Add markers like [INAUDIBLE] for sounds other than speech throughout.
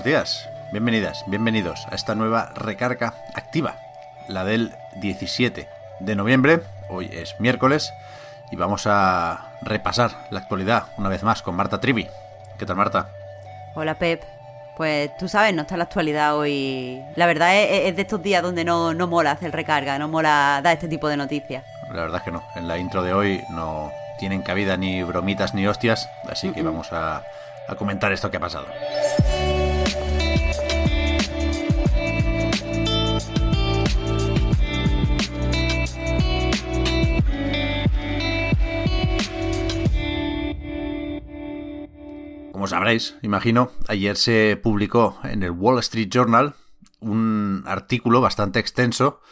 Buenos días, bienvenidas, bienvenidos a esta nueva recarga activa, la del 17 de noviembre. Hoy es miércoles y vamos a repasar la actualidad una vez más con Marta Trivi. ¿Qué tal, Marta? Hola, Pep. Pues tú sabes, no está la actualidad hoy. La verdad es, es de estos días donde no, no mola hacer recarga, no mola dar este tipo de noticias. La verdad es que no. En la intro de hoy no tienen cabida ni bromitas ni hostias, así que vamos a, a comentar esto que ha pasado. Como sabréis, imagino, ayer se publicó en el Wall Street Journal un artículo bastante extenso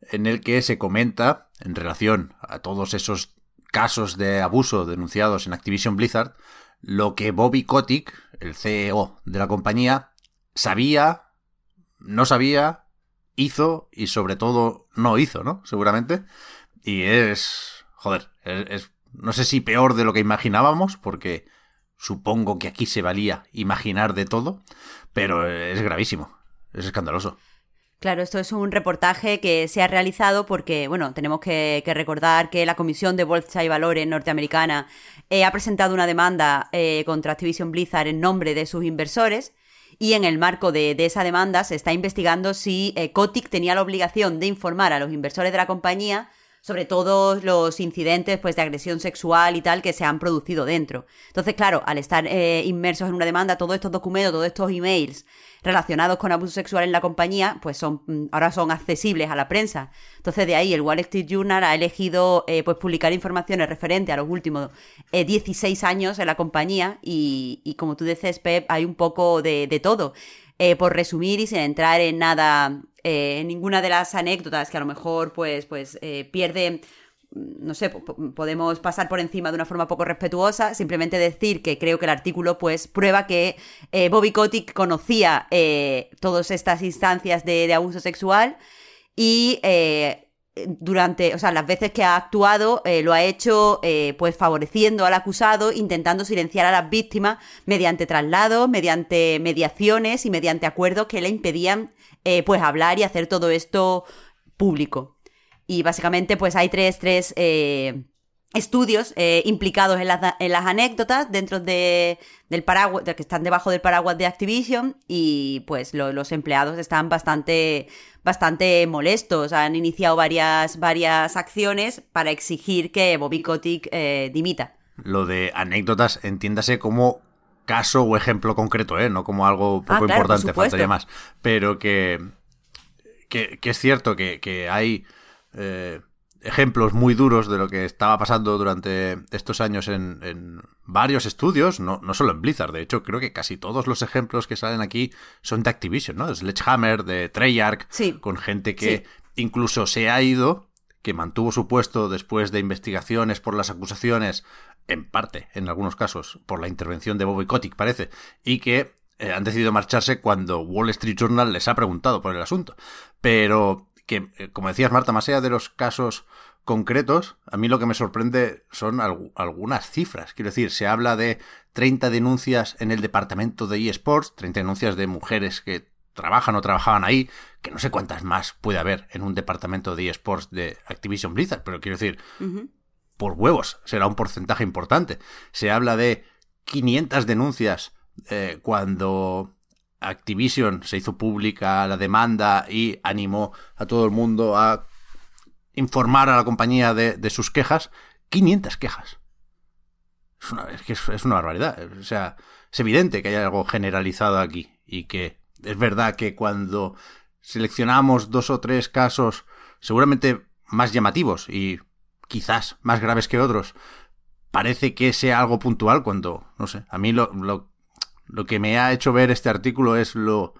en el que se comenta, en relación a todos esos casos de abuso denunciados en Activision Blizzard, lo que Bobby Kotick, el CEO de la compañía, sabía, no sabía, hizo y sobre todo no hizo, ¿no? Seguramente. Y es, joder, es, es no sé si peor de lo que imaginábamos, porque supongo que aquí se valía imaginar de todo, pero es gravísimo, es escandaloso. Claro, esto es un reportaje que se ha realizado porque, bueno, tenemos que, recordar que la Comisión de Bolsa y Valores norteamericana eh, ha presentado una demanda eh, contra Activision Blizzard en nombre de sus inversores y en el marco de, de esa demanda se está investigando si eh, Kotick tenía la obligación de informar a los inversores de la compañía sobre todos los incidentes pues, de agresión sexual y tal que se han producido dentro. Entonces, claro, al estar eh, inmersos en una demanda, todos estos documentos, todos estos emails relacionados con abuso sexual en la compañía, pues son mm, ahora son accesibles a la prensa. Entonces, de ahí el Wall Street Journal ha elegido eh, pues publicar informaciones referentes a los últimos eh, 16 años en la compañía y, y, como tú dices, Pep, hay un poco de, de todo. Eh, por resumir y sin entrar en nada, eh, ninguna de las anécdotas que a lo mejor pues, pues eh, pierde no sé, podemos pasar por encima de una forma poco respetuosa, simplemente decir que creo que el artículo pues prueba que eh, Bobby Kotick conocía todas estas instancias de, abuso sexual y durante, o sea, las veces que ha actuado, lo ha hecho pues favoreciendo al acusado, intentando silenciar a las víctimas mediante traslados, mediante mediaciones y mediante acuerdos que le impedían eh, pues hablar y hacer todo esto público. Y básicamente pues hay tres, tres estudios implicados en las, en las, anécdotas dentro de, del paraguas, que están debajo del paraguas de Activision y pues lo, los empleados están bastante bastante molestos. Han iniciado varias, varias acciones para exigir que Bobby Kotick eh, dimita. Lo de anécdotas, entiéndase como caso o ejemplo concreto, ¿eh? No como algo poco ah, claro, importante, faltaría más. Pero que, que, que es cierto que, que hay eh, ejemplos muy duros de lo que estaba pasando durante estos años en, en varios estudios, no, no, solo en Blizzard, de hecho creo que casi todos los ejemplos que salen aquí son de Activision, ¿no? De Sledgehammer, de Treyarch, sí. con gente que sí. incluso se ha ido, que mantuvo su puesto después de investigaciones por las acusaciones, en parte, en algunos casos, por la intervención de Bobby Kotick, parece, y que eh, han decidido marcharse cuando Wall Street Journal les ha preguntado por el asunto. Pero que, eh, como decías, Marta, más allá de los casos concretos, a mí lo que me sorprende son alg algunas cifras. Quiero decir, se habla de 30 denuncias en el departamento de eSports, 30 denuncias de mujeres que trabajan o trabajaban ahí, que no sé cuántas más puede haber en un departamento de eSports de Activision Blizzard, pero quiero decir. Por huevos, será un porcentaje importante. Se habla de 500 denuncias eh, cuando Activision se hizo pública la demanda y animó a todo el mundo a informar a la compañía de, sus quejas. 500 quejas. Es una, es una barbaridad. O sea, es evidente que hay algo generalizado aquí y que es verdad que cuando seleccionamos dos o tres casos seguramente más llamativos y quizás más graves que otros, parece que sea algo puntual cuando, no sé, a mí lo, lo Lo que me ha hecho ver este artículo es lo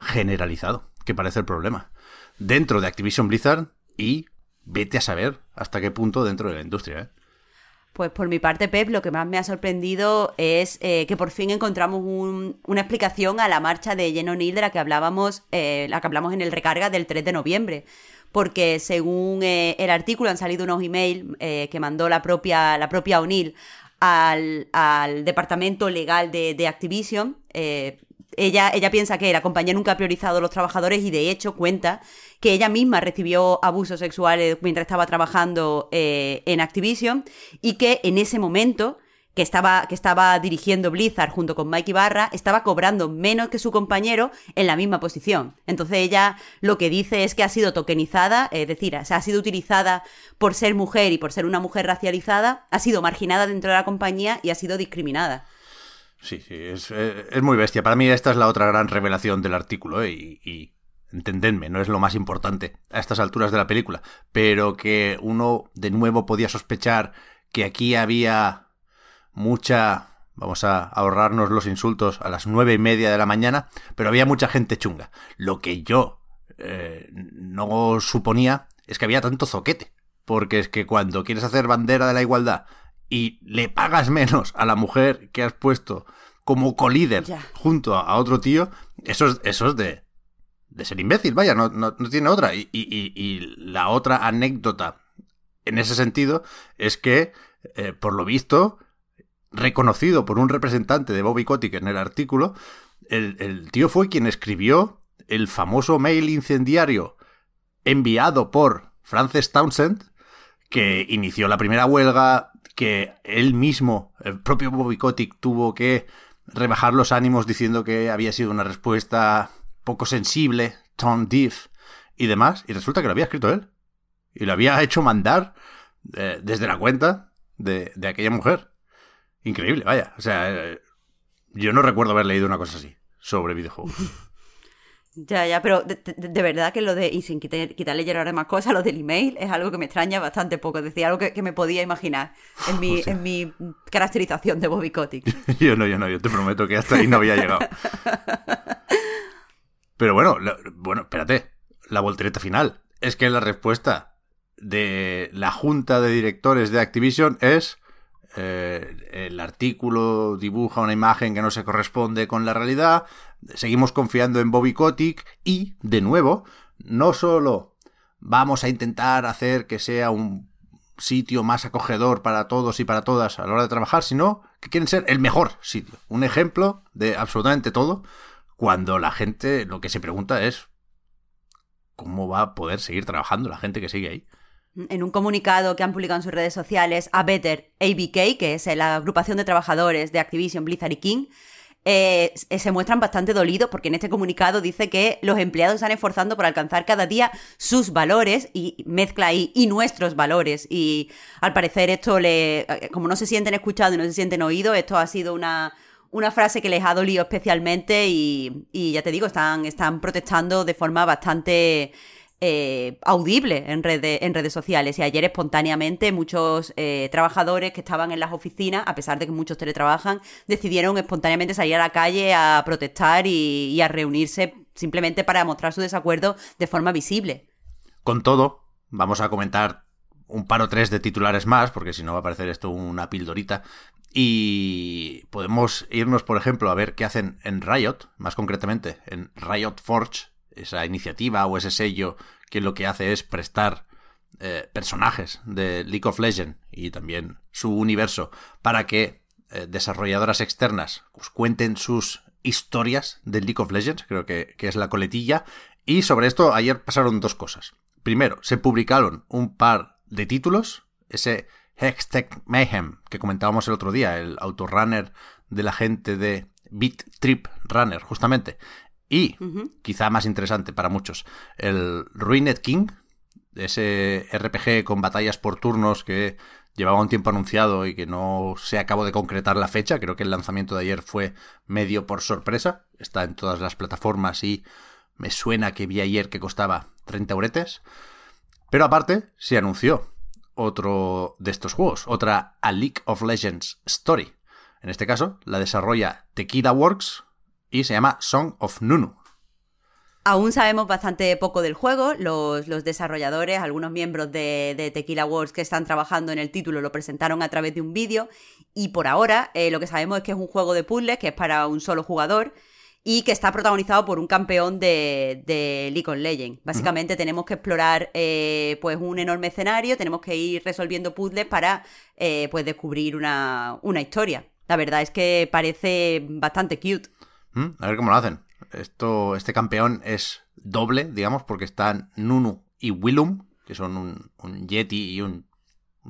generalizado que parece el problema. Dentro de Activision Blizzard y vete a saber hasta qué punto dentro de la industria. ¿eh? Pues por mi parte, Pep, lo que más me ha sorprendido es eh, que por fin encontramos una explicación a la marcha de Jen O'Neill de la que hablábamos, eh, la que hablamos en el recarga del 3 de noviembre. Porque según eh, el artículo han salido unos emails que mandó la propia, la propia O'Neill al, departamento legal de, Activision. Ella, ella piensa que la compañía nunca ha priorizado a los trabajadores y de hecho cuenta que ella misma recibió abusos sexuales mientras estaba trabajando eh, en Activision y que en ese momento que estaba, que estaba dirigiendo Blizzard junto con Mike Ibarra, estaba cobrando menos que su compañero en la misma posición. Entonces ella lo que dice es que ha sido tokenizada, es decir, ha sido utilizada por ser mujer y por ser una mujer racializada, ha sido marginada dentro de la compañía y ha sido discriminada. Sí, sí, es, muy bestia. Para mí esta es la otra gran revelación del artículo ¿eh? y, entendedme, no es lo más importante a estas alturas de la película, pero que uno de nuevo podía sospechar que aquí había mucha... Vamos a ahorrarnos los insultos a las nueve y media de la mañana, pero había mucha gente chunga. Lo que yo eh, no suponía es que había tanto zoquete. Porque es que cuando quieres hacer bandera de la igualdad y le pagas menos a la mujer que has puesto como colíder junto a, otro tío, eso es, eso es de, de ser imbécil, vaya, no, no, tiene otra. Y, y, la otra anécdota en ese sentido es que, eh, por lo visto, reconocido por un representante de Bobby Kotick en el artículo, el, tío fue quien escribió el famoso mail incendiario enviado por Frances Townsend, que inició la primera huelga, que él mismo, el propio Bobby Kotick, tuvo que rebajar los ánimos diciendo que había sido una respuesta poco sensible, tone deaf y demás, y resulta que lo había escrito él. Y lo había hecho mandar eh, desde la cuenta de, aquella mujer. Increíble, vaya. O sea, eh, yo no recuerdo haber leído una cosa así sobre videojuegos. [LAUGHS] Ya, ya, pero de, verdad que lo de, y sin quitarle llorar más cosas, lo del email es algo que me extraña bastante poco, decir, algo que, me podía imaginar en mi, en mi caracterización de Bobby Kotick. [LAUGHS] yo no, yo no, yo te prometo que hasta ahí no había llegado. [LAUGHS] Pero bueno, bueno, espérate, la voltereta final. Es que la respuesta de la junta de directores de Activision es eh, el artículo dibuja una imagen que no se corresponde con la realidad, seguimos confiando en Bobby Kotick y, de nuevo, no solo vamos a intentar hacer que sea un sitio más acogedor para todos y para todas a la hora de trabajar, sino que quieren ser el mejor sitio. Un ejemplo de absolutamente todo, cuando la gente lo que se pregunta es cómo va a poder seguir trabajando la gente que sigue ahí. En un comunicado que han publicado en sus redes sociales, a Better ABK, que es la agrupación de trabajadores de Activision, Blizzard y King, eh, se muestran bastante dolidos porque en este comunicado dice que los empleados están esforzando por alcanzar cada día sus valores y mezcla ahí y nuestros valores. Y al parecer esto le, eh, como no se sienten escuchados y no se sienten oídos, esto ha sido una, una frase que les ha dolido especialmente y, y ya te digo, están, están protestando de forma bastante eh, audible en, en redes sociales. Y ayer espontáneamente muchos eh, trabajadores que estaban en las oficinas, a pesar de que muchos teletrabajan, decidieron espontáneamente salir a la calle a protestar y, a reunirse simplemente para mostrar su desacuerdo de forma visible. Con todo, vamos a comentar un par o tres de titulares más, porque si no va a parecer esto una pildorita. Y podemos irnos, por ejemplo, a ver qué hacen en Riot, más concretamente en Riot Forge, esa iniciativa o ese sello que lo que hace es prestar eh, personajes de League of Legends y también su universo para que eh, desarrolladoras externas pues, cuenten sus historias de League of Legends, creo que, que es la coletilla. Y sobre esto ayer pasaron dos cosas. Primero, se publicaron un par de títulos, ese Hextech Mayhem que comentábamos el otro día, el autorunner de la gente de Beat Trip Runner, justamente, y, quizá más interesante para muchos, el Ruined King, ese RPG con batallas por turnos que llevaba un tiempo anunciado y que no se acabó de concretar la fecha. Creo que el lanzamiento de ayer fue medio por sorpresa. Está en todas las plataformas y me suena que vi ayer que costaba 30 euretes. Pero aparte, se anunció otro de estos juegos, otra A League of Legends Story. En este caso, la desarrolla Tequila Works y se llama Song of Nunu. Aún sabemos bastante poco del juego. Los, desarrolladores, algunos miembros de, Tequila Works que están trabajando en el título, lo presentaron a través de un vídeo. Y por ahora, eh, lo que sabemos es que es un juego de puzzles que es para un solo jugador y que está protagonizado por un campeón de, de League of Legends. Básicamente tenemos que explorar eh, pues un enorme escenario, tenemos que ir resolviendo puzzles para eh, pues descubrir una, una, historia. La verdad es que parece bastante cute. Mm, a ver cómo lo hacen. Esto, este campeón es doble, digamos, porque están Nunu y Willum, que son un, un Yeti y un,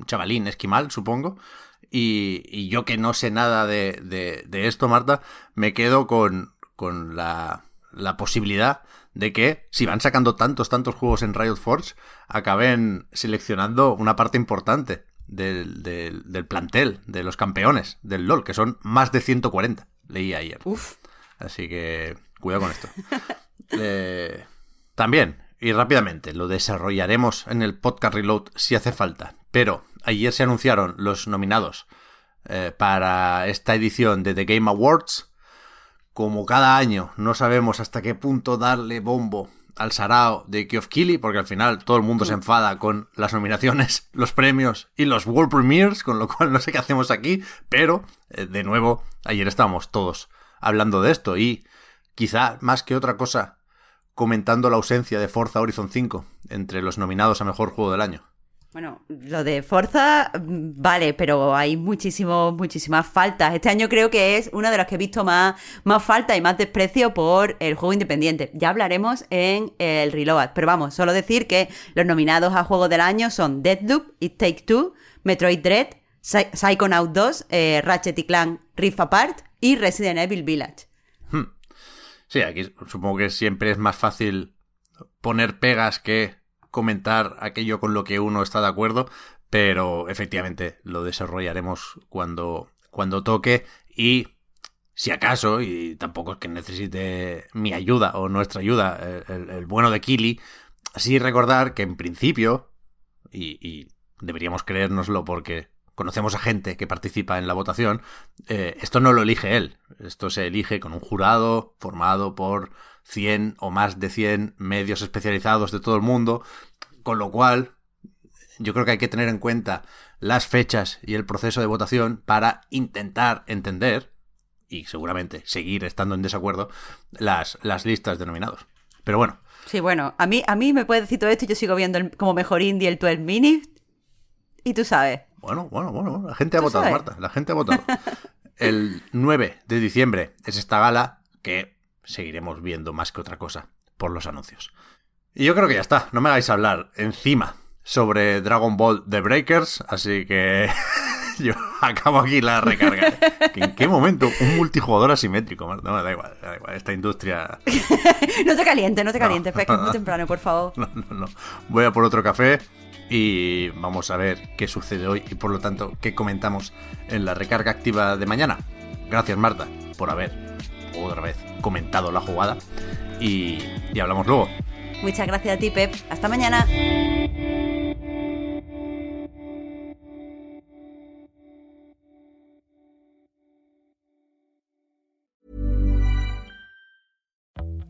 chavalín esquimal, supongo. Y, y, yo que no sé nada de, de, de esto, Marta, me quedo con, con la, la posibilidad de que, si van sacando tantos, tantos juegos en Riot Forge, acaben seleccionando una parte importante del, del, plantel, de los campeones del LOL, que son más de 140, leí ayer. Así que, cuidado con esto. [LAUGHS] Eh, también, y rápidamente, lo desarrollaremos en el podcast Reload si hace falta, pero ayer se anunciaron los nominados eh, para esta edición de The Game Awards. Como cada año, no sabemos hasta qué punto darle bombo al sarao de Keighley, porque al final todo el mundo se enfada con las nominaciones, [LAUGHS] los premios y los World Premiers, con lo cual no sé qué hacemos aquí, pero, eh, de nuevo, ayer estábamos todos hablando de esto y quizá más que otra cosa comentando la ausencia de Forza Horizon 5 entre los nominados a Mejor Juego del Año. Bueno, lo de Forza, mm, vale, pero hay muchísimo, muchísimas faltas. Este año creo que es una de las que he visto más, más falta y más desprecio por el juego independiente. Ya hablaremos en el Reload, pero vamos, solo decir que los nominados a Juego del Año son Deadloop, It Take Two, Metroid Dread, Psychonaut 2, eh, Ratchet y Clank Rift Apart y Resident Evil Village. Hmm. Sí, aquí supongo que siempre es más fácil poner pegas que comentar aquello con lo que uno está de acuerdo, pero efectivamente lo desarrollaremos cuando, cuando toque y si acaso, y tampoco es que necesite mi ayuda o nuestra ayuda, el, bueno de Kili, sí recordar que en principio, y, y, deberíamos creérnoslo porque conocemos a gente que participa en la votación, eh, esto no lo elige él, esto se elige con un jurado formado por 100 o más de 100 medios especializados de todo el mundo, con lo cual yo creo que hay que tener en cuenta las fechas y el proceso de votación para intentar entender y seguramente seguir estando en desacuerdo las, las listas de nominados. Pero bueno. Sí, bueno, a mí, a mí me puede decir todo esto y yo sigo viendo como mejor indie el 12 Minutes y tú sabes. Bueno, bueno, bueno, la gente ha votado, Marta, la gente ha votado. [LAUGHS] el 9 de diciembre es esta gala que seguiremos viendo más que otra cosa por los anuncios. Y yo creo que ya está, no me hagáis hablar encima sobre Dragon Ball The Breakers, así que [LAUGHS] [LAUGHS] yo acabo aquí la recarga. [LAUGHS] ¿En qué momento un multijugador asimétrico? No, da igual, da igual, esta industria... [LAUGHS] no te caliente, no te caliente, es que es muy temprano, por favor. No, no, no. Voy a por otro café y vamos a ver qué sucede hoy y por lo tanto qué comentamos en la recarga activa de mañana. Gracias Marta por haber otra vez comentado la jugada y, y hablamos luego. Muchas gracias a ti, Pep. Hasta mañana.